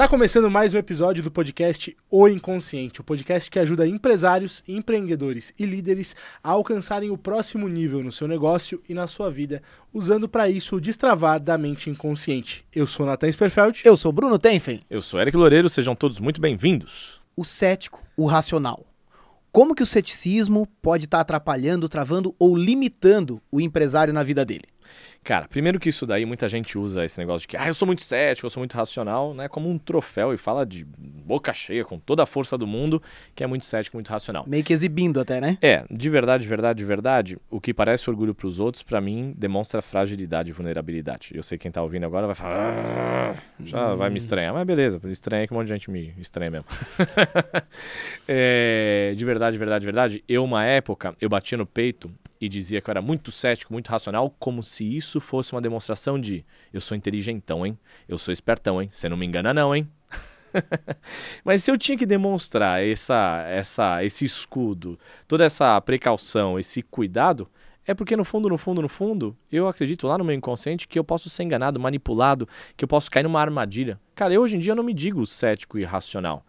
Tá começando mais um episódio do podcast O Inconsciente, o podcast que ajuda empresários, empreendedores e líderes a alcançarem o próximo nível no seu negócio e na sua vida, usando para isso o destravar da mente inconsciente. Eu sou Nathan Sperfeld. Eu sou Bruno Tenfen. Eu sou Eric Loureiro, sejam todos muito bem-vindos. O cético, o racional. Como que o ceticismo pode estar tá atrapalhando, travando ou limitando o empresário na vida dele? Cara, primeiro que isso daí, muita gente usa esse negócio de que, ah, eu sou muito cético, eu sou muito racional, né? Como um troféu e fala de boca cheia, com toda a força do mundo, que é muito cético, muito racional. Meio que exibindo até, né? É, de verdade, de verdade, de verdade, o que parece orgulho para os outros, para mim, demonstra fragilidade e vulnerabilidade. Eu sei quem tá ouvindo agora vai falar, ah, já hum. vai me estranhar, mas beleza, estranha que um monte de gente me estranha mesmo. é, de verdade, de verdade, de verdade, eu, uma época, eu batia no peito e dizia que eu era muito cético, muito racional, como se isso fosse uma demonstração de eu sou inteligentão, hein? Eu sou espertão, hein? Você não me engana não, hein? Mas se eu tinha que demonstrar essa, essa, esse escudo, toda essa precaução, esse cuidado, é porque no fundo, no fundo, no fundo, eu acredito lá no meu inconsciente que eu posso ser enganado, manipulado, que eu posso cair numa armadilha. Cara, eu hoje em dia não me digo cético e racional.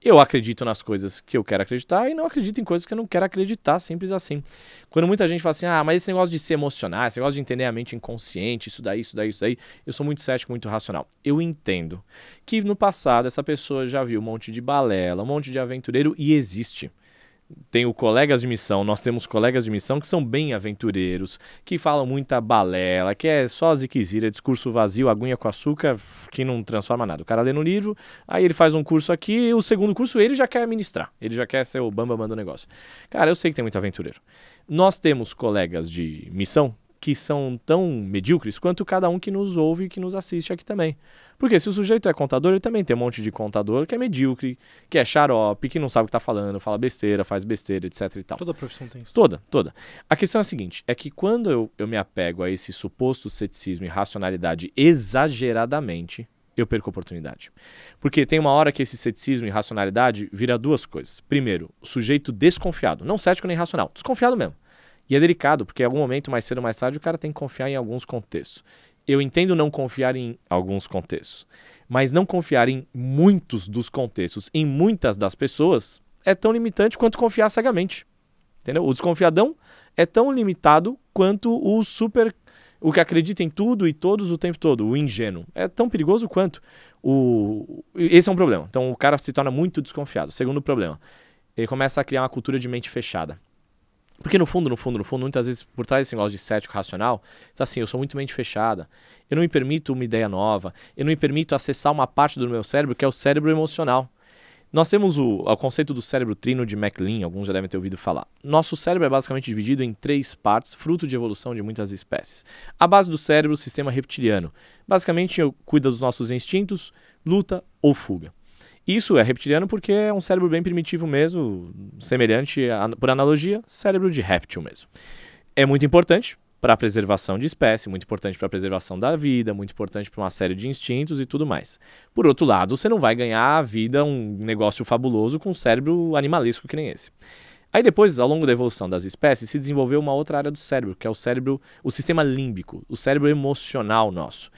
Eu acredito nas coisas que eu quero acreditar e não acredito em coisas que eu não quero acreditar, simples assim. Quando muita gente fala assim, ah, mas esse negócio de se emocionar, esse negócio de entender a mente inconsciente, isso daí, isso daí, isso daí, eu sou muito cético, muito racional. Eu entendo que no passado essa pessoa já viu um monte de balela, um monte de aventureiro e existe tenho colegas de missão, nós temos colegas de missão que são bem aventureiros, que falam muita balela, que é só ziquezira, discurso vazio, aguinha com açúcar, que não transforma nada. O cara lê no livro, aí ele faz um curso aqui, o segundo curso ele já quer ministrar, ele já quer ser o bambam do negócio. Cara, eu sei que tem muito aventureiro. Nós temos colegas de missão que são tão medíocres quanto cada um que nos ouve e que nos assiste aqui também. Porque se o sujeito é contador, ele também tem um monte de contador que é medíocre, que é xarope, que não sabe o que está falando, fala besteira, faz besteira, etc e tal. Toda profissão tem isso. Toda, toda. A questão é a seguinte, é que quando eu, eu me apego a esse suposto ceticismo e racionalidade exageradamente, eu perco a oportunidade. Porque tem uma hora que esse ceticismo e racionalidade vira duas coisas. Primeiro, o sujeito desconfiado, não cético nem racional, desconfiado mesmo. E é delicado, porque em algum momento, mais cedo ou mais tarde, o cara tem que confiar em alguns contextos. Eu entendo não confiar em alguns contextos, mas não confiar em muitos dos contextos, em muitas das pessoas, é tão limitante quanto confiar cegamente. Entendeu? O desconfiadão é tão limitado quanto o super o que acredita em tudo e todos o tempo todo, o ingênuo. É tão perigoso quanto. O... Esse é um problema. Então o cara se torna muito desconfiado. Segundo problema, ele começa a criar uma cultura de mente fechada. Porque no fundo, no fundo, no fundo, muitas vezes por trás desse negócio de cético racional, está assim, eu sou muito mente fechada, eu não me permito uma ideia nova, eu não me permito acessar uma parte do meu cérebro que é o cérebro emocional. Nós temos o, o conceito do cérebro trino de MacLean, alguns já devem ter ouvido falar. Nosso cérebro é basicamente dividido em três partes, fruto de evolução de muitas espécies. A base do cérebro, o sistema reptiliano. Basicamente, cuida dos nossos instintos, luta ou fuga. Isso é reptiliano porque é um cérebro bem primitivo mesmo, semelhante, a, por analogia, cérebro de réptil mesmo. É muito importante para a preservação de espécie, muito importante para a preservação da vida, muito importante para uma série de instintos e tudo mais. Por outro lado, você não vai ganhar a vida um negócio fabuloso com um cérebro animalesco que nem esse. Aí depois, ao longo da evolução das espécies, se desenvolveu uma outra área do cérebro, que é o cérebro, o sistema límbico, o cérebro emocional nosso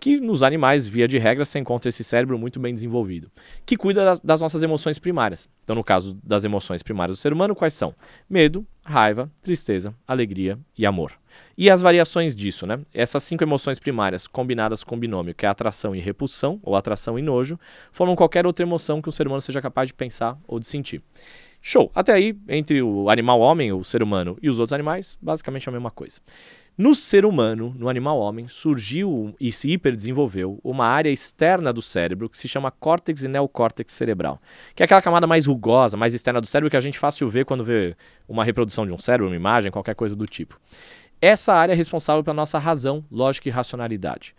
que nos animais, via de regra, se encontra esse cérebro muito bem desenvolvido, que cuida das, das, nossas emoções primárias. Então, no caso das emoções primárias do ser humano, quais são? Medo, raiva, tristeza, alegria e amor. E as variações disso, né? Essas cinco emoções primárias combinadas com o binômio, que é atração e repulsão, ou atração e nojo, formam qualquer outra emoção que o ser humano seja capaz de pensar ou de sentir. Show! Até aí, entre o animal homem, o ser humano, e os outros animais, basicamente a mesma coisa. No ser humano, no animal homem, surgiu e se hiperdesenvolveu uma área externa do cérebro que se chama córtex e neocórtex cerebral, que é aquela camada mais rugosa, mais externa do cérebro que a gente fácil vê quando vê uma reprodução de um cérebro, uma imagem, qualquer coisa do tipo. Essa área é responsável pela nossa razão, lógica e racionalidade.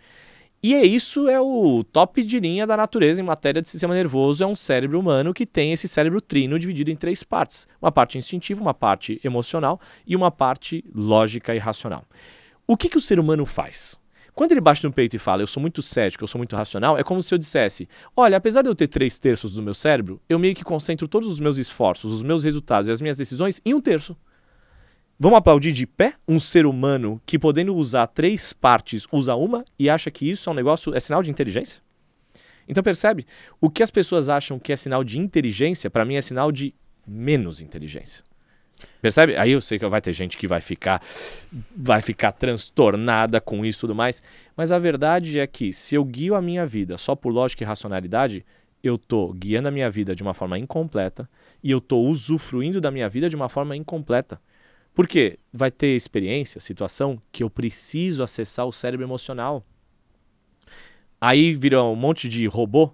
E é isso é o top de linha da natureza em matéria de sistema nervoso, é um cérebro humano que tem esse cérebro trino dividido em três partes: uma parte instintiva, uma parte emocional e uma parte lógica e racional. O que, que o ser humano faz? Quando ele bate no peito e fala, eu sou muito cético, eu sou muito racional, é como se eu dissesse: olha, apesar de eu ter três terços do meu cérebro, eu meio que concentro todos os meus esforços, os meus resultados e as minhas decisões em um terço. Vamos aplaudir de pé um ser humano que, podendo usar três partes, usa uma e acha que isso é um negócio, é sinal de inteligência? Então percebe? O que as pessoas acham que é sinal de inteligência, para mim é sinal de menos inteligência. Percebe? Aí eu sei que vai ter gente que vai ficar vai ficar transtornada com isso e tudo mais, mas a verdade é que se eu guio a minha vida só por lógica e racionalidade, eu tô guiando a minha vida de uma forma incompleta e eu tô usufruindo da minha vida de uma forma incompleta. Porque vai ter experiência, situação que eu preciso acessar o cérebro emocional. Aí vira um monte de robô,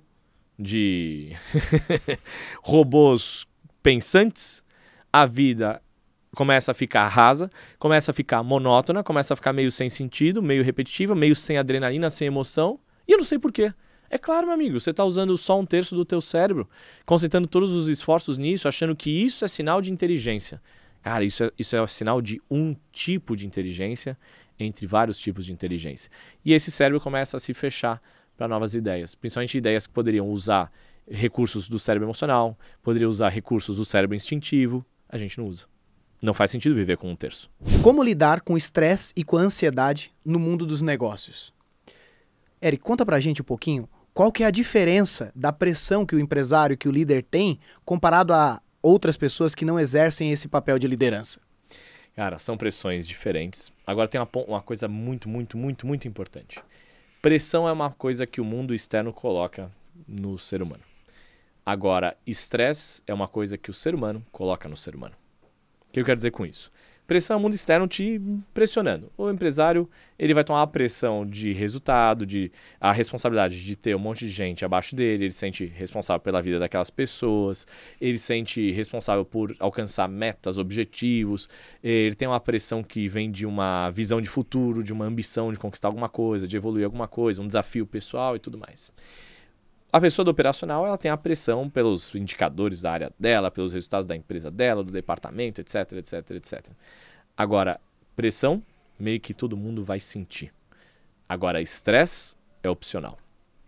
de robôs pensantes, a vida começa a ficar rasa, começa a ficar monótona, começa a ficar meio sem sentido, meio repetitiva, meio sem adrenalina, sem emoção, e eu não sei porquê. É claro, meu amigo, você está usando só um terço do teu cérebro, concentrando todos os esforços nisso, achando que isso é sinal de inteligência. Cara, isso é, isso é sinal de um tipo de inteligência entre vários tipos de inteligência. E esse cérebro começa a se fechar para novas ideias, principalmente ideias que poderiam usar recursos do cérebro emocional, poderia usar recursos do cérebro instintivo, a gente não usa. Não faz sentido viver com um terço. Como lidar com estresse e com ansiedade no mundo dos negócios? Eric, conta pra gente um pouquinho qual que é a diferença da pressão que o empresário, que o líder tem, comparado a outras pessoas que não exercem esse papel de liderança. Cara, são pressões diferentes. Agora tem uma, uma coisa muito, muito, muito, muito importante. Pressão é uma coisa que o mundo externo coloca no ser humano. Agora, estresse é uma coisa que o ser humano coloca no ser humano. O que eu quero dizer com isso? Pressão é o mundo externo te pressionando. O empresário, ele vai tomar a pressão de resultado, de a responsabilidade de ter um monte de gente abaixo dele, ele se sente responsável pela vida daquelas pessoas, ele se sente responsável por alcançar metas, objetivos, ele tem uma pressão que vem de uma visão de futuro, de uma ambição de conquistar alguma coisa, de evoluir alguma coisa, um desafio pessoal e tudo mais. A pessoa do operacional ela tem a pressão pelos indicadores da área dela, pelos resultados da empresa dela, do departamento, etc, etc, etc. Agora, pressão, meio que todo mundo vai sentir. Agora, estresse é opcional.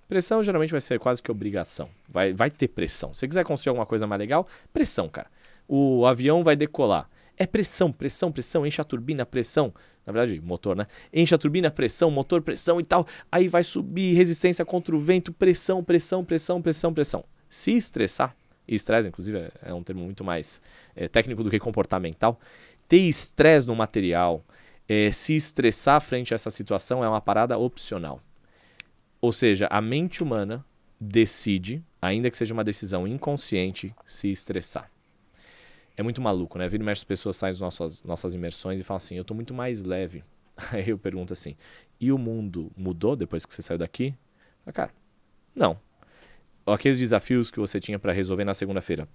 Pressão geralmente vai ser quase que obrigação. Vai, vai ter pressão. Se você quiser construir alguma coisa mais legal, pressão, cara. O avião vai decolar. É pressão, pressão, pressão, enche a turbina, pressão. Na verdade, motor, né? Enche a turbina, pressão, motor, pressão e tal. Aí vai subir resistência contra o vento, pressão, pressão, pressão, pressão, pressão. Se estressar, e estresse, inclusive, é, é um termo muito mais é, técnico do que comportamental. Ter estresse no material, é, se estressar frente a essa situação é uma parada opcional. Ou seja, a mente humana decide, ainda que seja uma decisão inconsciente, se estressar é muito maluco, né? Vira e mexe as pessoas saem das nossas, nossas imersões e falam assim, eu tô muito mais leve. Aí eu pergunto assim, e o mundo mudou depois que você saiu daqui? Ah, cara, não. Aqueles desafios que você tinha para resolver na segunda-feira,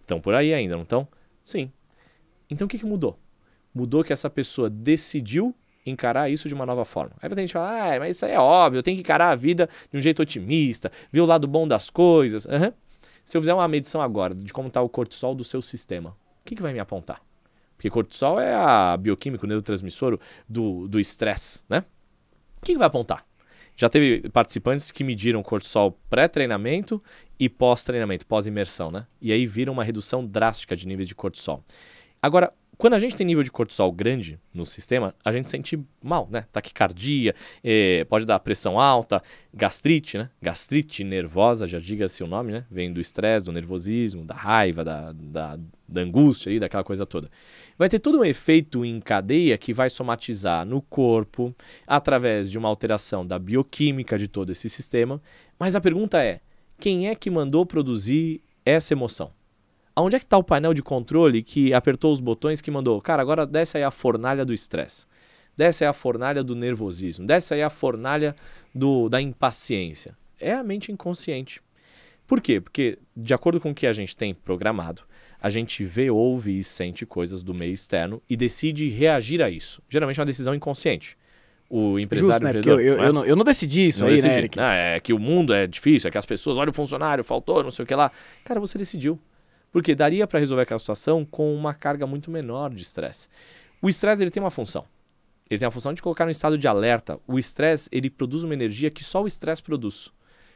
estão por aí ainda, não estão? Sim. Então o que, que mudou? Mudou que essa pessoa decidiu encarar isso de uma nova forma. Aí ter gente fala, ah, mas isso aí é óbvio, eu tenho que encarar a vida de um jeito otimista, ver o lado bom das coisas. Uhum. Se eu fizer uma medição agora de como está o cortisol do seu sistema, o que, vai me apontar? Porque cortisol é a bioquímica, o neurotransmissor do estresse, né? O que, que vai apontar? Já teve participantes que mediram cortisol pré-treinamento e pós-treinamento, pós-imersão, né? E aí viram uma redução drástica de níveis de cortisol. Agora, quando a gente tem nível de cortisol grande no sistema, a gente sente mal, né? Taquicardia, eh, pode dar pressão alta, gastrite, né? Gastrite nervosa, já diga-se o nome, né? Vem do estresse, do nervosismo, da raiva, da, da, da angústia aí, daquela coisa toda. Vai ter todo um efeito em cadeia que vai somatizar no corpo através de uma alteração da bioquímica de todo esse sistema. Mas a pergunta é: quem é que mandou produzir essa emoção? Aonde é que está o painel de controle que apertou os botões que mandou? Cara, agora desce aí a fornalha do estresse. Desce aí a fornalha do nervosismo. Desce aí a fornalha do, da impaciência. É a mente inconsciente. Por quê? Porque, de acordo com o que a gente tem programado, a gente vê, ouve e sente coisas do meio externo e decide reagir a isso. Geralmente é uma decisão inconsciente. O empresário. Justo, né? Porque eu, eu, né? eu, não, eu, não, decidi isso não aí, né, decidi. né, Eric? Não, é que o mundo é difícil, é que as pessoas, olha o funcionário, faltou, não sei o que lá. Cara, você decidiu. Porque daria para resolver aquela situação com uma carga muito menor de estresse. O estresse ele tem uma função. Ele tem a função de colocar no estado de alerta. O estresse ele produz uma energia que só o estresse produz.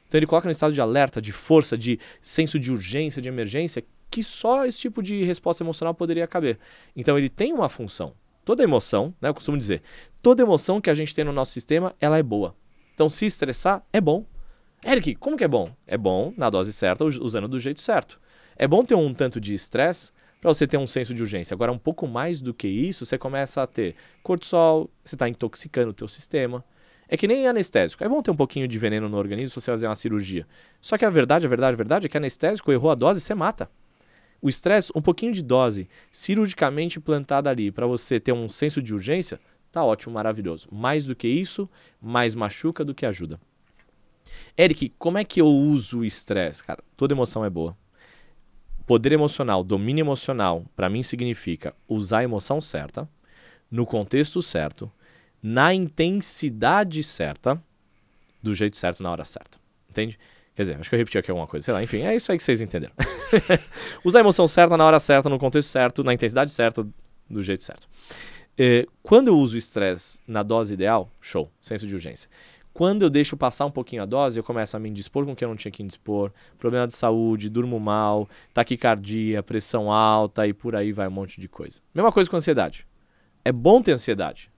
Então ele coloca no estado de alerta, de força, de senso de urgência, de emergência, que só esse tipo de resposta emocional poderia caber. Então ele tem uma função. Toda emoção, né, eu costumo dizer, toda emoção que a gente tem no nosso sistema, ela é boa. Então se estressar é bom. Eric, como que é bom? É bom na dose certa, usando do jeito certo. É bom ter um tanto de estresse para você ter um senso de urgência. Agora, um pouco mais do que isso, você começa a ter cortisol, você está intoxicando o teu sistema. É que nem anestésico. É bom ter um pouquinho de veneno no organismo se você fazer uma cirurgia. Só que a verdade, a verdade, a verdade é que anestésico errou a dose, você mata. O estresse, um pouquinho de dose cirurgicamente plantada ali para você ter um senso de urgência, tá ótimo, maravilhoso. Mais do que isso, mais machuca do que ajuda. Eric, como é que eu uso o estresse? Cara, toda emoção é boa. Poder emocional, domínio emocional, para mim significa usar a emoção certa, no contexto certo, na intensidade certa, do jeito certo, na hora certa. Entende? Quer dizer, acho que eu repeti aqui alguma coisa, sei lá, enfim, é isso aí que vocês entenderam. Usar a emoção certa na hora certa, no contexto certo, na intensidade certa, do jeito certo. É, quando eu uso estresse na dose ideal, show, senso de urgência. Quando eu deixo passar um pouquinho a dose, eu começo a me indispor com o que eu não tinha que indispor, problema de saúde, durmo mal, taquicardia, pressão alta e por aí vai um monte de coisa. Mesma coisa com ansiedade. É bom ter ansiedade.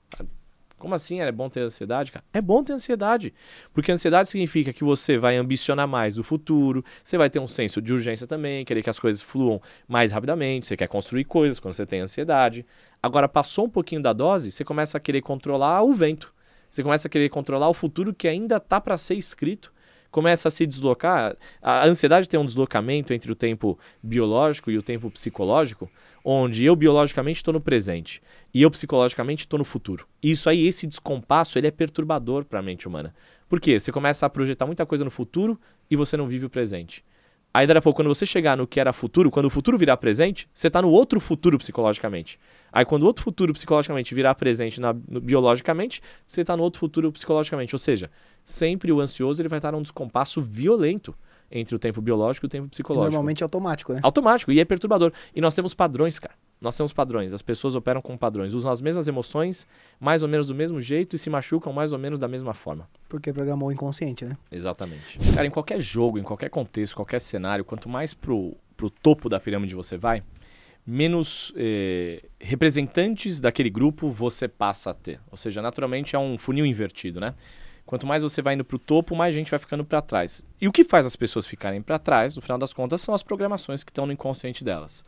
Como assim é bom ter ansiedade, cara? É bom ter ansiedade. Porque ansiedade significa que você vai ambicionar mais o futuro, você vai ter um senso de urgência também, querer que as coisas fluam mais rapidamente, você quer construir coisas quando você tem ansiedade. Agora, passou um pouquinho da dose, você começa a querer controlar o vento. Você começa a querer controlar o futuro que ainda está para ser escrito. Começa a se deslocar. A ansiedade tem um deslocamento entre o tempo biológico e o tempo psicológico, onde eu biologicamente estou no presente e eu psicologicamente estou no futuro. Isso aí, esse descompasso, ele é perturbador para a mente humana. Por quê? Você começa a projetar muita coisa no futuro e você não vive o presente. Aí, daqui a pouco, quando você chegar no que era futuro, quando o futuro virar presente, você está no outro futuro psicologicamente. Aí, quando o outro futuro psicologicamente virar presente na, no, biologicamente, você está no outro futuro psicologicamente. Ou seja, sempre o ansioso ele vai estar num descompasso violento entre o tempo biológico e o tempo psicológico. Normalmente é automático, né? Automático, e é perturbador. E nós temos padrões, cara. Nós temos padrões. As pessoas operam com padrões, usam as mesmas emoções, mais ou menos do mesmo jeito e se machucam mais ou menos da mesma forma. Porque programou o inconsciente, né? Exatamente. Cara, em qualquer jogo, em qualquer contexto, qualquer cenário, quanto mais pro, pro topo da pirâmide você vai, menos eh, representantes daquele grupo você passa a ter. Ou seja, naturalmente é um funil invertido, né? Quanto mais você vai indo para o topo, mais gente vai ficando para trás. E o que faz as pessoas ficarem para trás, no final das contas, são as programações que estão no inconsciente delas.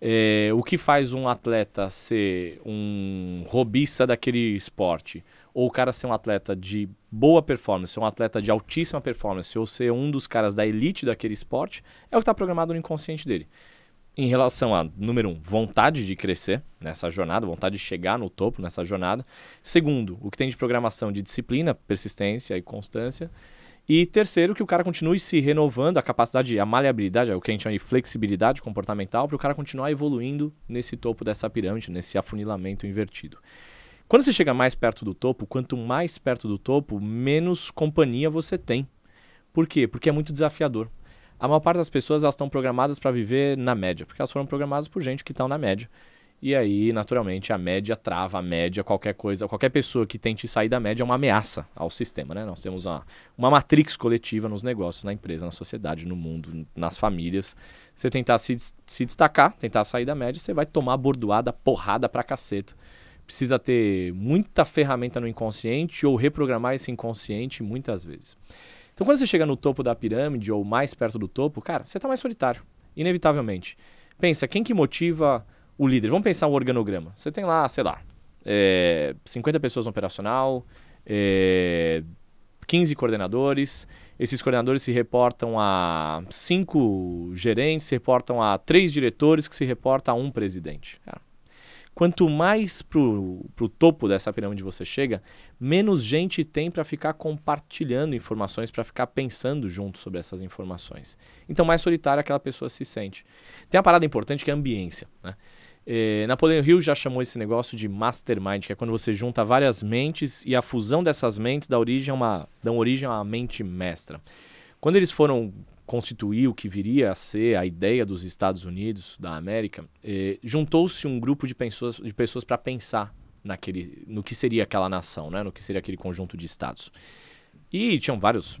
É, o que faz um atleta ser um robista daquele esporte, ou o cara ser um atleta de boa performance, um atleta de altíssima performance, ou ser um dos caras da elite daquele esporte, é o que está programado no inconsciente dele em relação a, número um, vontade de crescer nessa jornada, vontade de chegar no topo nessa jornada. Segundo, o que tem de programação de disciplina, persistência e constância. E terceiro, que o cara continue se renovando, a capacidade, a maleabilidade, é o que a gente chama de flexibilidade comportamental, para o cara continuar evoluindo nesse topo dessa pirâmide, nesse afunilamento invertido. Quando você chega mais perto do topo, quanto mais perto do topo, menos companhia você tem. Por quê? Porque é muito desafiador. A maior parte das pessoas elas estão programadas para viver na média, porque elas foram programadas por gente que estão na média. E aí, naturalmente, a média trava a média, qualquer coisa, qualquer pessoa que tente sair da média é uma ameaça ao sistema, né? Nós temos uma, uma matrix coletiva nos negócios, na empresa, na sociedade, no mundo, nas famílias. Você tentar se, se destacar, tentar sair da média, você vai tomar bordoada, porrada pra caceta. Precisa ter muita ferramenta no inconsciente ou reprogramar esse inconsciente muitas vezes. Então, quando você chega no topo da pirâmide ou mais perto do topo, cara, você está mais solitário, inevitavelmente. Pensa, quem que motiva o líder? Vamos pensar o organograma. Você tem lá, sei lá, é, 50 pessoas no operacional, é, 15 coordenadores. Esses coordenadores se reportam a cinco gerentes, se reportam a três diretores, que se reportam a um presidente. Cara, Quanto mais pro, pro topo dessa pirâmide você chega, menos gente tem para ficar compartilhando informações, para ficar pensando junto sobre essas informações. Então, mais solitária aquela pessoa se sente. Tem uma parada importante que é a ambiência. Né? É, Napoleão Hill já chamou esse negócio de mastermind, que é quando você junta várias mentes e a fusão dessas mentes dá origem a uma, dão origem a uma mente mestra. Quando eles foram constituir o que viria a ser a ideia dos Estados Unidos da América, eh, juntou-se um grupo de pessoas, de pessoas para pensar naquele, no que seria aquela nação, né? no que seria aquele conjunto de estados. E tinham vários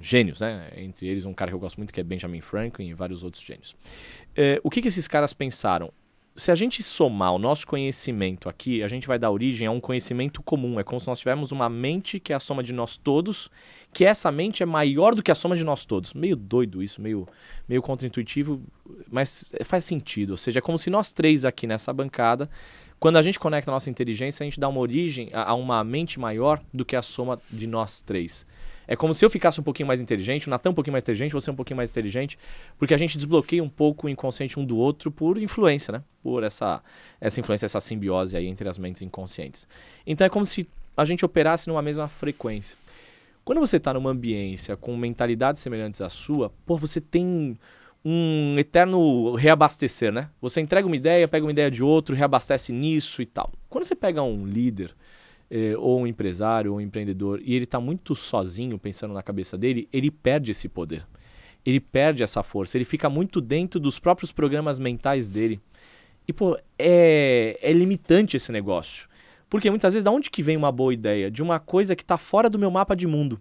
gênios, né? entre eles um cara que eu gosto muito que é Benjamin Franklin e vários outros gênios. Eh, o que, que esses caras pensaram? Se a gente somar o nosso conhecimento aqui, a gente vai dar origem a um conhecimento comum. É como se nós tivéssemos uma mente que é a soma de nós todos, que essa mente é maior do que a soma de nós todos. Meio doido isso, meio, meio contraintuitivo, mas faz sentido. Ou seja, é como se nós três aqui nessa bancada, quando a gente conecta a nossa inteligência, a gente dá uma origem a, a uma mente maior do que a soma de nós três. É como se eu ficasse um pouquinho mais inteligente, o Natan um pouquinho mais inteligente, você um pouquinho mais inteligente, porque a gente desbloqueia um pouco o inconsciente um do outro por influência, né? Por essa, essa influência, essa simbiose aí entre as mentes inconscientes. Então é como se a gente operasse numa mesma frequência. Quando você está numa ambiência com mentalidades semelhantes à sua, pô, você tem um eterno reabastecer, né? Você entrega uma ideia, pega uma ideia de outro, reabastece nisso e tal. Quando você pega um líder eh, ou um empresário ou um empreendedor e ele está muito sozinho pensando na cabeça dele, ele perde esse poder. Ele perde essa força, ele fica muito dentro dos próprios programas mentais dele. E, pô, é, é limitante esse negócio. Porque muitas vezes, da onde que vem uma boa ideia? De uma coisa que está fora do meu mapa de mundo.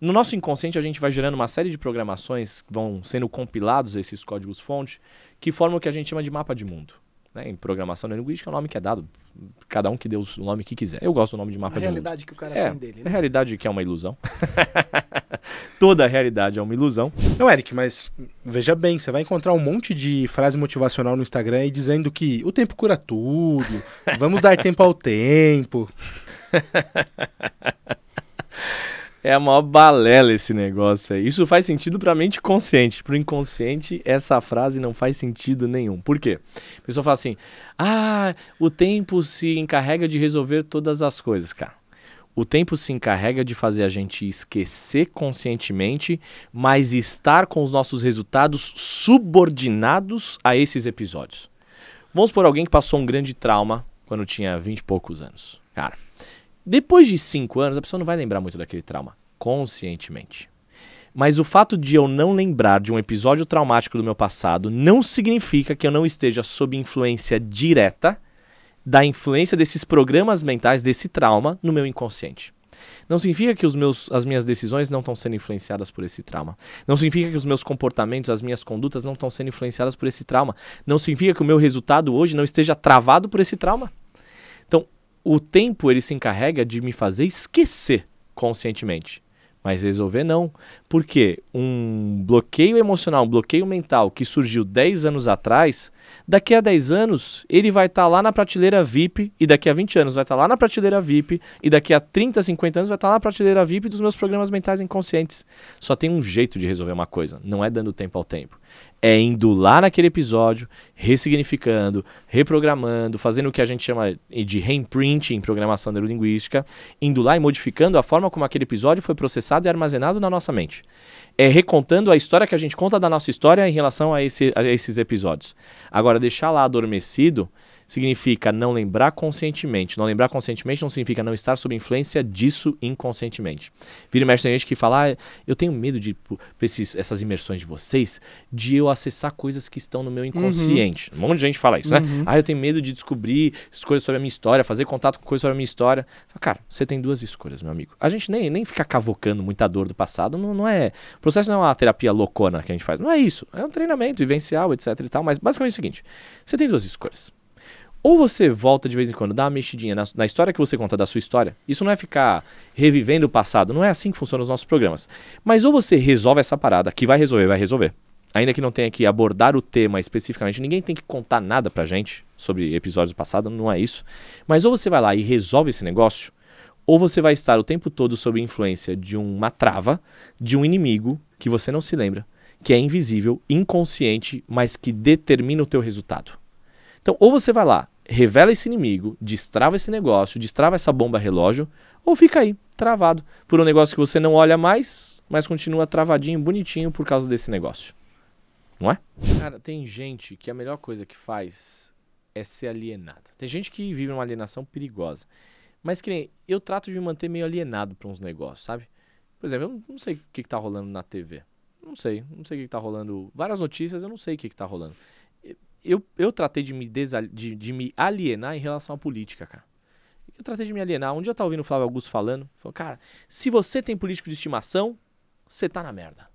No nosso inconsciente, a gente vai gerando uma série de programações que vão sendo compilados esses códigos-fonte, que formam o que a gente chama de mapa de mundo. Né? Em programação linguística é o nome que é dado, cada um que dê o nome que quiser. Eu gosto do nome de mapa A de mundo. realidade que o cara É, tem dele. a Né? realidade que é uma ilusão. Toda a realidade é uma ilusão. Não, Eric, mas veja bem, você vai encontrar um monte de frase motivacional no Instagram aí dizendo que o tempo cura tudo, vamos dar tempo ao tempo. É a maior balela esse negócio aí. Isso faz sentido pra mente consciente. Pro inconsciente, essa frase não faz sentido nenhum. Por quê? A pessoa fala assim: ah, o tempo se encarrega de resolver todas as coisas, cara. O tempo se encarrega de fazer a gente esquecer conscientemente, mas estar com os nossos resultados subordinados a esses episódios. Vamos por alguém que passou um grande trauma quando tinha 20 e poucos anos. Cara, depois de 5 anos, a pessoa não vai lembrar muito daquele trauma, conscientemente. Mas o fato de eu não lembrar de um episódio traumático do meu passado não significa que eu não esteja sob influência direta da influência desses programas mentais, desse trauma, no meu inconsciente. Não significa que os meus, as minhas decisões não estão sendo influenciadas por esse trauma. Não significa que os meus comportamentos, as minhas condutas não estão sendo influenciadas por esse trauma. Não significa que o meu resultado hoje não esteja travado por esse trauma. O tempo ele se encarrega de me fazer esquecer conscientemente. Mas resolver não. Porque um bloqueio emocional, um bloqueio mental que surgiu 10 anos atrás, daqui a 10 anos ele vai estar lá na prateleira VIP, e daqui a 20 anos vai estar lá na prateleira VIP, e daqui a 30, 50 anos vai estar lá na prateleira VIP dos meus programas mentais inconscientes. Só tem um jeito de resolver uma coisa, não é dando tempo ao tempo. É indo lá naquele episódio, ressignificando, reprogramando, fazendo o que a gente chama de reimprint em programação neurolinguística, indo lá e modificando a forma como aquele episódio foi processado e armazenado na nossa mente. É recontando a história que a gente conta da nossa história em relação a, esse- a esses episódios. Agora, deixar lá adormecido significa não lembrar conscientemente. Não lembrar conscientemente não significa não estar sob influência disso inconscientemente. Vira e mexe tem gente que fala, ah, eu tenho medo de, por esses, essas imersões de vocês, de eu acessar coisas que estão no meu inconsciente. Um monte de gente fala isso, né? Ah, eu tenho medo de descobrir coisas sobre a minha história, fazer contato com coisas sobre a minha história. Cara, você tem duas escolhas, meu amigo. A gente nem, nem ficar cavocando muita dor do passado, não, não é... O processo não é uma terapia loucona que a gente faz. Não é isso. É um treinamento vivencial, etc e tal. Mas basicamente é o seguinte, você tem duas escolhas. Ou você volta de vez em quando, dá uma mexidinha na, na história que você conta da sua história. Isso não é ficar revivendo o passado, não é assim que funcionam os nossos programas. Mas ou você resolve essa parada, que vai resolver, vai resolver. Ainda que não tenha que abordar o tema especificamente, ninguém tem que contar nada pra gente sobre episódios do passado, não é isso. Mas ou você vai lá e resolve esse negócio, ou você vai estar o tempo todo sob influência de uma trava, de um inimigo que você não se lembra, que é invisível, inconsciente, mas que determina o teu resultado. Então, ou você vai lá, revela esse inimigo, destrava esse negócio, destrava essa bomba relógio, ou fica aí, travado, por um negócio que você não olha mais, mas continua travadinho, bonitinho por causa desse negócio. Não é? Cara, tem gente que a melhor coisa que faz é ser alienada. Tem gente que vive uma alienação perigosa. Mas que nem eu trato de me manter meio alienado para uns negócios, sabe? Por exemplo, eu não sei o que, que tá rolando na TV. Não sei, não sei o que, que tá rolando. Várias notícias, eu não sei o que, que tá rolando. Eu, eu tratei de me, desal- de, de me alienar em relação à política, cara. Eu tratei de me alienar. Um dia eu tava ouvindo o Flávio Augusto falando. Falou, cara, se você tem político de estimação, você tá na merda.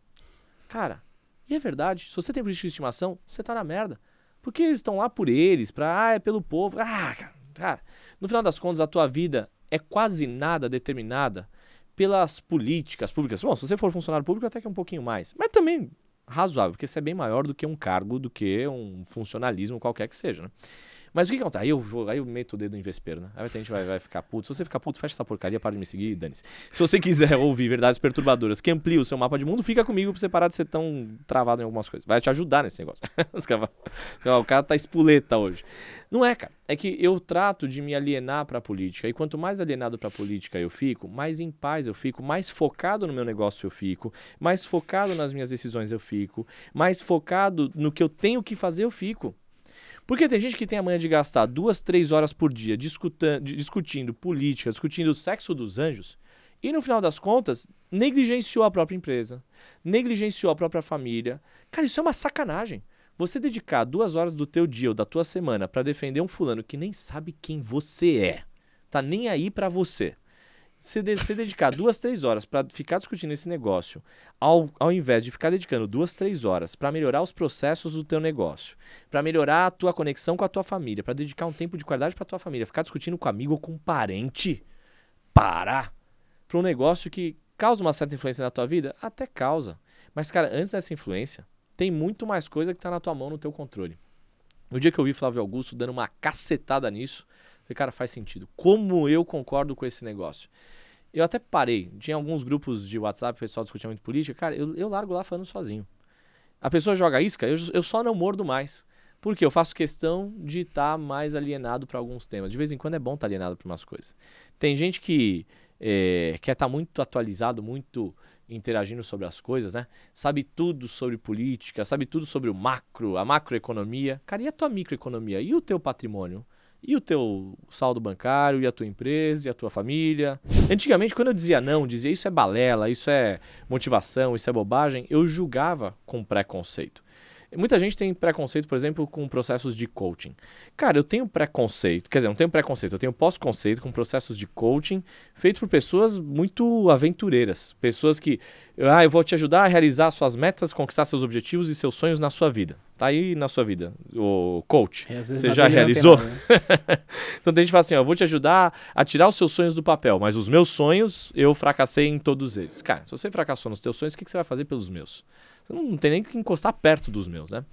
Cara, e é verdade. Se você tem político de estimação, você tá na merda. Porque eles estão lá por eles, pra, ah, é pelo povo. Ah, cara, cara, no final das contas, a tua vida é quase nada determinada pelas políticas públicas. Bom, se você for funcionário público, até que é um pouquinho mais. Mas também razoável, porque você é bem maior do que um cargo, do que um funcionalismo qualquer que seja, né? Mas o que, acontece? Aí eu, vou, aí eu meto o dedo no vespeiro, né? Aí a gente vai, vai ficar puto. Se você ficar puto, fecha essa porcaria, para de me seguir e dane-se. Se você quiser ouvir verdades perturbadoras que ampliam o seu mapa de mundo, fica comigo pra você parar de ser tão travado em algumas coisas. Vai te ajudar nesse negócio. o cara tá espuleta hoje. Não é, cara. É que eu trato de me alienar pra política. E quanto mais alienado pra política eu fico, mais em paz eu fico, mais focado no meu negócio eu fico, mais focado nas minhas decisões eu fico, mais focado no que eu tenho que fazer eu fico. Porque tem gente que tem a manha de gastar duas, três horas por dia discutindo política, discutindo o sexo dos anjos, e no final das contas, negligenciou a própria empresa, negligenciou a própria família. Cara, isso é uma sacanagem. Você dedicar duas horas do teu dia ou da tua semana para defender um fulano que nem sabe quem você é, tá nem aí para você você, de, dedicar duas, três horas para ficar discutindo esse negócio, ao, ao invés de ficar dedicando duas, três horas para melhorar os processos do teu negócio, para melhorar a tua conexão com a tua família, para dedicar um tempo de qualidade para tua família, ficar discutindo com amigo ou com parente, parar para um negócio que causa uma certa influência na tua vida, até causa. Mas cara, antes dessa influência, tem muito mais coisa que está na tua mão, no teu controle. No dia que eu vi Flávio Augusto dando uma cacetada nisso, Falei, cara, faz sentido. Como eu concordo com esse negócio? Eu até parei. Tinha alguns grupos de WhatsApp, o pessoal discutia muito política. Cara, eu, eu largo lá falando sozinho. A pessoa joga isca, eu, eu só não mordo mais. Porque eu faço questão de estar tá mais alienado para alguns temas. De vez em quando é bom estar tá alienado para umas coisas. Tem gente que é, quer estar tá muito atualizado, muito interagindo sobre as coisas, né? Sabe tudo sobre política, sabe tudo sobre o macro, a macroeconomia. Cara, e a tua microeconomia? E o teu patrimônio? E o teu saldo bancário, e a tua empresa, e a tua família. Antigamente, quando eu dizia não, dizia isso é balela, isso é motivação, isso é bobagem, eu julgava com preconceito. Muita gente tem preconceito, por exemplo, com processos de coaching. Cara, eu tenho preconceito, quer dizer, não tenho preconceito, eu tenho pós-conceito com processos de coaching feitos por pessoas muito aventureiras. Pessoas que, ah, eu vou te ajudar a realizar suas metas, conquistar seus objetivos e seus sonhos na sua vida. Tá aí na sua vida, o coach. É, você já realizou? Nada, né? então tem gente fala assim, ó, eu vou te ajudar a tirar os seus sonhos do papel, mas os meus sonhos, eu fracassei em todos eles. Cara, se você fracassou nos teus sonhos, o que, que você vai fazer pelos meus? Não tem nem que encostar perto dos meus, né?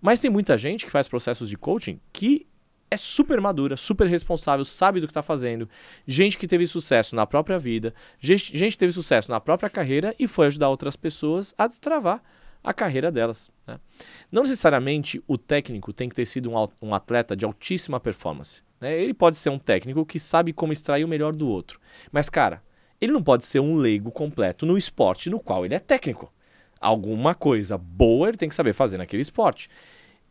Mas tem muita gente que faz processos de coaching que é super madura, super responsável, sabe do que está fazendo. Gente que teve sucesso na própria vida, gente, gente que teve sucesso na própria carreira e foi ajudar outras pessoas a destravar a carreira delas. Né? Não necessariamente o técnico tem que ter sido um, um atleta de altíssima performance. Né? Ele pode ser um técnico que sabe como extrair o melhor do outro. Mas, cara, ele não pode ser um leigo completo no esporte no qual ele é técnico alguma coisa boa ele tem que saber fazer naquele esporte.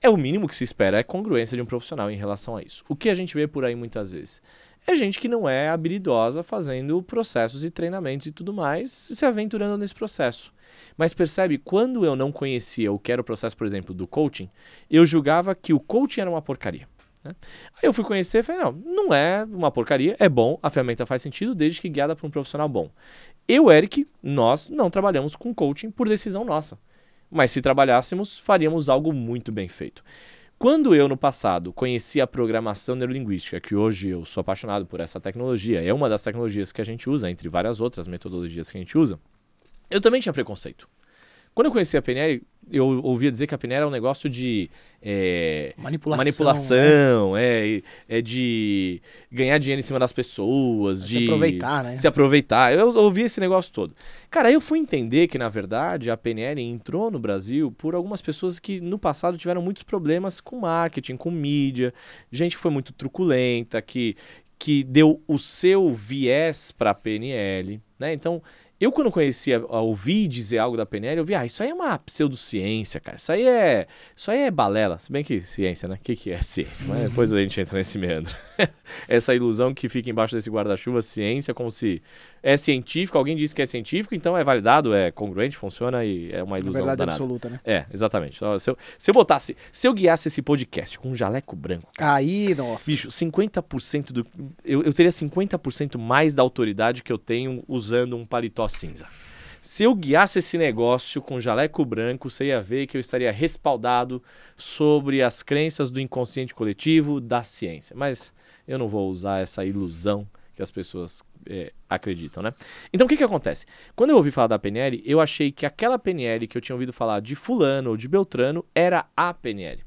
É o mínimo que se espera é congruência de um profissional em relação a isso. O que a gente vê por aí muitas vezes é gente que não é habilidosa fazendo processos e treinamentos e tudo mais, se aventurando nesse processo. Mas percebe, quando eu não conhecia o que era o processo, por exemplo, do coaching, eu julgava que o coaching era uma porcaria. Né? Aí eu fui conhecer e falei, não, não é uma porcaria, é bom, a ferramenta faz sentido desde que guiada por um profissional bom. Eu, Eric, nós não trabalhamos com coaching por decisão nossa. Mas se trabalhássemos, faríamos algo muito bem feito. Quando eu, no passado, conheci a programação neurolinguística, que hoje eu sou apaixonado por essa tecnologia, é uma das tecnologias que a gente usa, entre várias outras metodologias que a gente usa, eu também tinha preconceito. Quando eu conheci a PNL, eu ouvia dizer que a PNL é um negócio de é, manipulação, manipulação né? é, é de ganhar dinheiro em cima das pessoas, de se aproveitar, né? Se aproveitar. Eu ouvi esse negócio todo. Cara, eu fui entender que, na verdade, a PNL entrou no Brasil por algumas pessoas que no passado tiveram muitos problemas com marketing, com mídia, gente que foi muito truculenta, que, que deu o seu viés para a PNL, né? Então, eu, quando conhecia, ouvi dizer algo da PNL, eu vi, ah, isso aí é uma pseudociência, cara. Isso aí é. Isso aí é balela. Se bem que ciência, né? O que, que é ciência? Mas depois a gente entra nesse meandro. Essa ilusão que fica embaixo desse guarda-chuva, ciência, como se é científico, alguém disse que é científico, então é validado, é congruente, funciona e é uma ilusão. É verdade danada. absoluta, né? É, exatamente. Se eu, se eu botasse, se eu guiasse esse podcast com um jaleco branco. Cara, aí, nossa. Bicho, 50% do. Eu, eu teria 50% mais da autoridade que eu tenho usando um paletó cinza. Se eu guiasse esse negócio com jaleco branco, você ia ver que eu estaria respaldado sobre as crenças do inconsciente coletivo, da ciência. Mas eu não vou usar essa ilusão que as pessoas é, acreditam, né? Então o que que acontece? Quando eu ouvi falar da PNL, eu achei que aquela PNL que eu tinha ouvido falar de fulano ou de Beltrano era a PNL.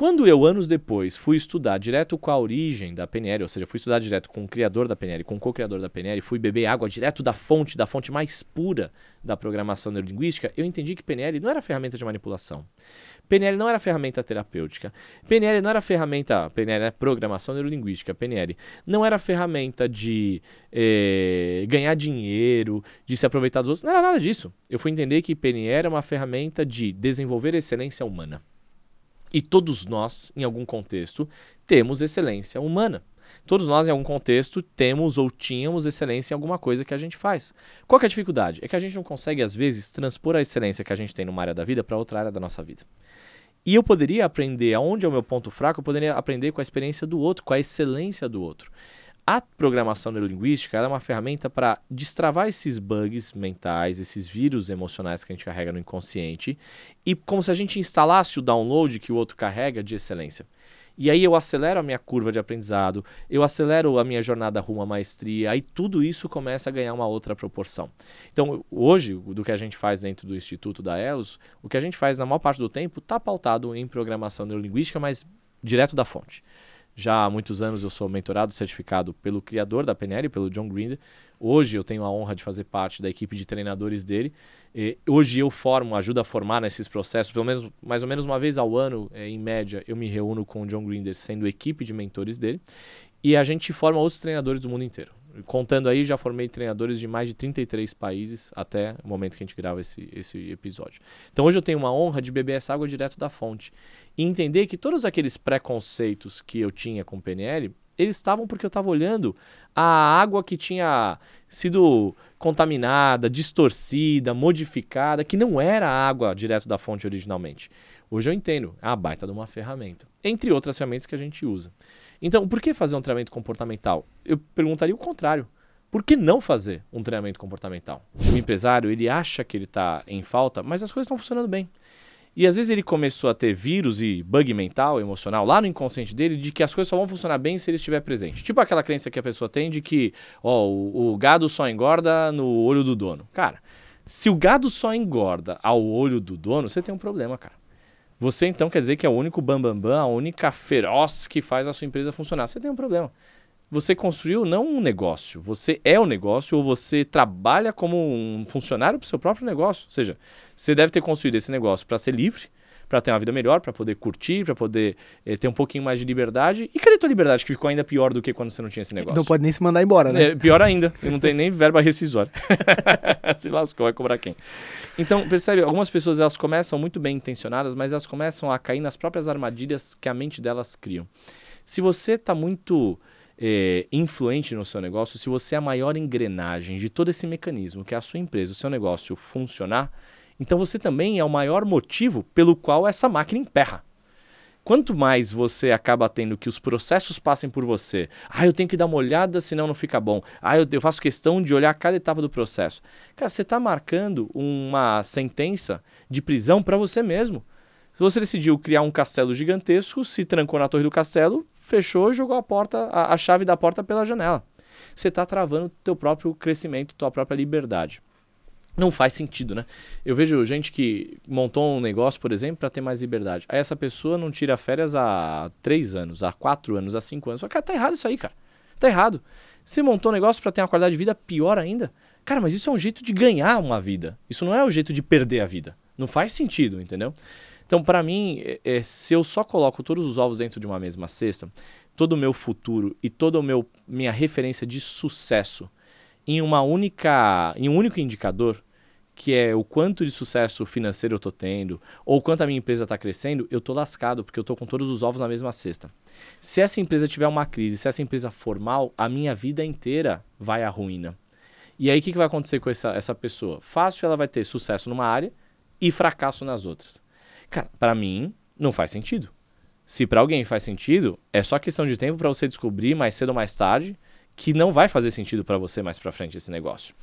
Quando eu, anos depois, fui estudar direto com a origem da PNL, ou seja, fui estudar direto com o criador da PNL, com o co-criador da PNL, fui beber água direto da fonte, da fonte mais pura da programação neurolinguística, eu entendi que PNL não era ferramenta de manipulação. PNL não era ferramenta terapêutica. PNL não era ferramenta. PNL é programação neurolinguística. PNL não era ferramenta de eh, ganhar dinheiro, de se aproveitar dos outros. Não era nada disso. Eu fui entender que PNL era uma ferramenta de desenvolver excelência humana. E todos nós, em algum contexto, temos excelência humana. Todos nós, em algum contexto, temos ou tínhamos excelência em alguma coisa que a gente faz. Qual é a dificuldade? É que a gente não consegue, às vezes, transpor a excelência que a gente tem numa área da vida para outra área da nossa vida. E eu poderia aprender aonde é o meu ponto fraco, eu poderia aprender com a experiência do outro, com a excelência do outro. A programação neurolinguística é uma ferramenta para destravar esses bugs mentais, esses vírus emocionais que a gente carrega no inconsciente, e como se a gente instalasse o download que o outro carrega de excelência. E aí eu acelero a minha curva de aprendizado, eu acelero a minha jornada rumo à maestria, aí tudo isso começa a ganhar uma outra proporção. Então, hoje, do que a gente faz dentro do Instituto da ELOS, o que a gente faz na maior parte do tempo está pautado em programação neurolinguística, mas direto da fonte. Já há muitos anos eu sou mentorado, certificado pelo criador da PNL, pelo John Grinder. Hoje eu tenho a honra de fazer parte da equipe de treinadores dele. E hoje eu formo, ajudo a formar nesses processos, pelo menos mais ou menos uma vez ao ano, é, em média, eu me reúno com o John Grinder, sendo equipe de mentores dele. E a gente forma outros treinadores do mundo inteiro. Contando aí, já formei treinadores de mais de 33 países até o momento que a gente grava esse, esse episódio. Então hoje eu tenho uma honra de beber essa água direto da fonte e entender que todos aqueles preconceitos que eu tinha com PNL, eles estavam porque eu estava olhando a água que tinha sido contaminada, distorcida, modificada, que não era água direto da fonte originalmente. Hoje eu entendo, é a baita de uma ferramenta, entre outras ferramentas que a gente usa. Então, por que fazer um treinamento comportamental? Eu perguntaria o contrário. Por que não fazer um treinamento comportamental? O empresário, ele acha que ele está em falta, mas as coisas estão funcionando bem. E às vezes ele começou a ter vírus e bug mental, emocional, lá no inconsciente dele, de que as coisas só vão funcionar bem se ele estiver presente. Tipo aquela crença que a pessoa tem de que ó, o, o gado só engorda no olho do dono. Cara, se o gado só engorda ao olho do dono, você tem um problema, cara. Você então quer dizer que é o único bambambam, bam, bam, a única feroz que faz a sua empresa funcionar. Você tem um problema você construiu não um negócio, você é o um negócio ou você trabalha como um funcionário para o seu próprio negócio. Ou seja, você deve ter construído esse negócio para ser livre, para ter uma vida melhor, para poder curtir, para poder eh, ter um pouquinho mais de liberdade. E cadê a tua liberdade que ficou ainda pior do que quando você não tinha esse negócio? Não pode nem se mandar embora, né? É, pior ainda, não tenho nem verba rescisória. se lascou, vai cobrar quem? Então, percebe, algumas pessoas elas começam muito bem intencionadas, mas elas começam a cair nas próprias armadilhas que a mente delas criam. Se você está muito é, influente no seu negócio, se você é a maior engrenagem de todo esse mecanismo, que é a sua empresa, o seu negócio funcionar, então você também é o maior motivo pelo qual essa máquina emperra. Quanto mais você acaba tendo que os processos passem por você, ah, eu tenho que dar uma olhada, senão não fica bom. Ah, eu, eu faço questão de olhar cada etapa do processo. Cara, você está marcando uma sentença de prisão para você mesmo. Se você decidiu criar um castelo gigantesco, se trancou na torre do castelo, fechou e jogou a porta, a, a chave da porta pela janela. Você está travando o teu próprio crescimento, tua própria liberdade. Não faz sentido, né? Eu vejo gente que montou um negócio, por exemplo, para ter mais liberdade. Aí essa pessoa não tira férias há três anos, há quatro anos, há cinco anos. Cara, tá errado isso aí, cara. Tá errado. Você montou um negócio para ter uma qualidade de vida pior ainda. Cara, mas isso é um jeito de ganhar uma vida. Isso não é o jeito de perder a vida. Não faz sentido, entendeu? Então, para mim, é, é, se eu só coloco todos os ovos dentro de uma mesma cesta, todo o meu futuro e toda a minha referência de sucesso em uma única, em um único indicador, que é o quanto de sucesso financeiro eu estou tendo, ou quanto a minha empresa está crescendo, eu estou lascado, porque eu estou com todos os ovos na mesma cesta. Se essa empresa tiver uma crise, se essa empresa for mal, a minha vida inteira vai à ruína. E aí o que, que vai acontecer com essa, essa pessoa? Fácil, ela vai ter sucesso numa área e fracasso nas outras. Cara, para mim, não faz sentido. Se para alguém faz sentido, é só questão de tempo para você descobrir mais cedo ou mais tarde que não vai fazer sentido para você mais para frente esse negócio.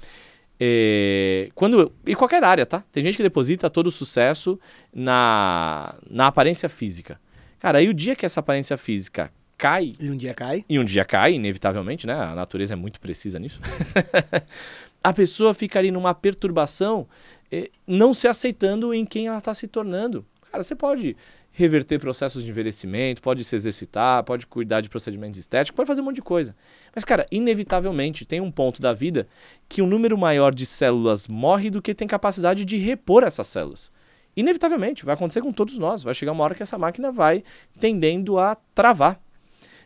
É, quando e qualquer área, tá? Tem gente que deposita todo o sucesso na, na aparência física. Cara, aí o dia que essa aparência física cai E um dia cai. e um dia cai, inevitavelmente, né? A natureza é muito precisa nisso. a pessoa fica ali numa perturbação, eh, não se aceitando em quem ela está se tornando. Cara, você pode reverter processos de envelhecimento, pode se exercitar, pode cuidar de procedimentos estéticos, pode fazer um monte de coisa. Mas, cara, inevitavelmente tem um ponto da vida que um número maior de células morre do que tem capacidade de repor essas células. Inevitavelmente, vai acontecer com todos nós. Vai chegar uma hora que essa máquina vai tendendo a travar.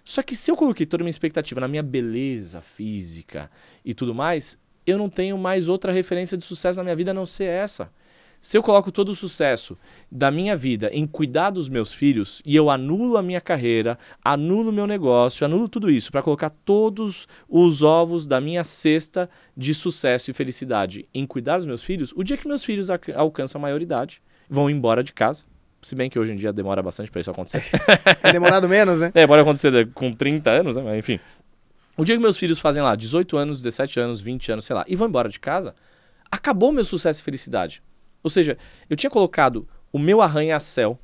Só que se eu coloquei toda a minha expectativa na minha beleza física e tudo mais, eu não tenho mais outra referência de sucesso na minha vida a não ser essa. Se eu coloco todo o sucesso da minha vida em cuidar dos meus filhos e eu anulo a minha carreira, anulo o meu negócio, anulo tudo isso para colocar todos os ovos da minha cesta de sucesso e felicidade em cuidar dos meus filhos, o dia que meus filhos alca- alcançam a maioridade, vão embora de casa, se bem que hoje em dia demora bastante para isso acontecer. É demorado menos, né? É, pode acontecer né, com 30 anos, né? Mas enfim. O dia que meus filhos fazem lá 18 anos, 17 anos, 20 anos, sei lá, e vão embora de casa, acabou meu sucesso e felicidade. Ou seja, eu tinha colocado o meu arranha-céu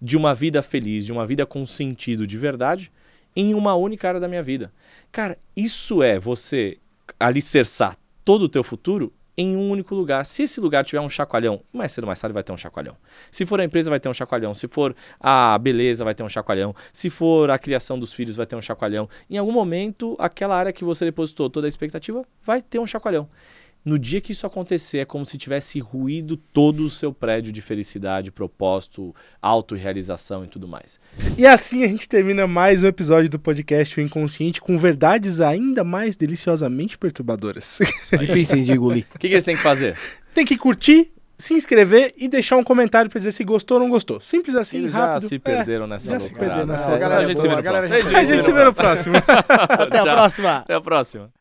de uma vida feliz, de uma vida com sentido de verdade, em uma única área da minha vida. Cara, isso é você alicerçar todo o teu futuro em um único lugar. Se esse lugar tiver um chacoalhão, mais cedo ou mais tarde vai ter um chacoalhão. Se for a empresa, vai ter um chacoalhão. Se for a beleza, vai ter um chacoalhão. Se for a criação dos filhos, vai ter um chacoalhão. Em algum momento, aquela área que você depositou toda a expectativa vai ter um chacoalhão. No dia que isso acontecer, é como se tivesse ruído todo o seu prédio de felicidade, propósito, autorrealização e tudo mais. E assim a gente termina mais um episódio do podcast O Inconsciente com verdades ainda mais deliciosamente perturbadoras. Difícil de engolir. O que, que eles têm que fazer? Tem que curtir, se inscrever e deixar um comentário pra dizer se gostou ou não gostou. Simples assim, Eles rápido. já se É. perderam nessa já se perderam nessa É, loucurada. a gente se vê no A galera próximo. A gente se vê no próximo. Até a próxima. Até a próxima.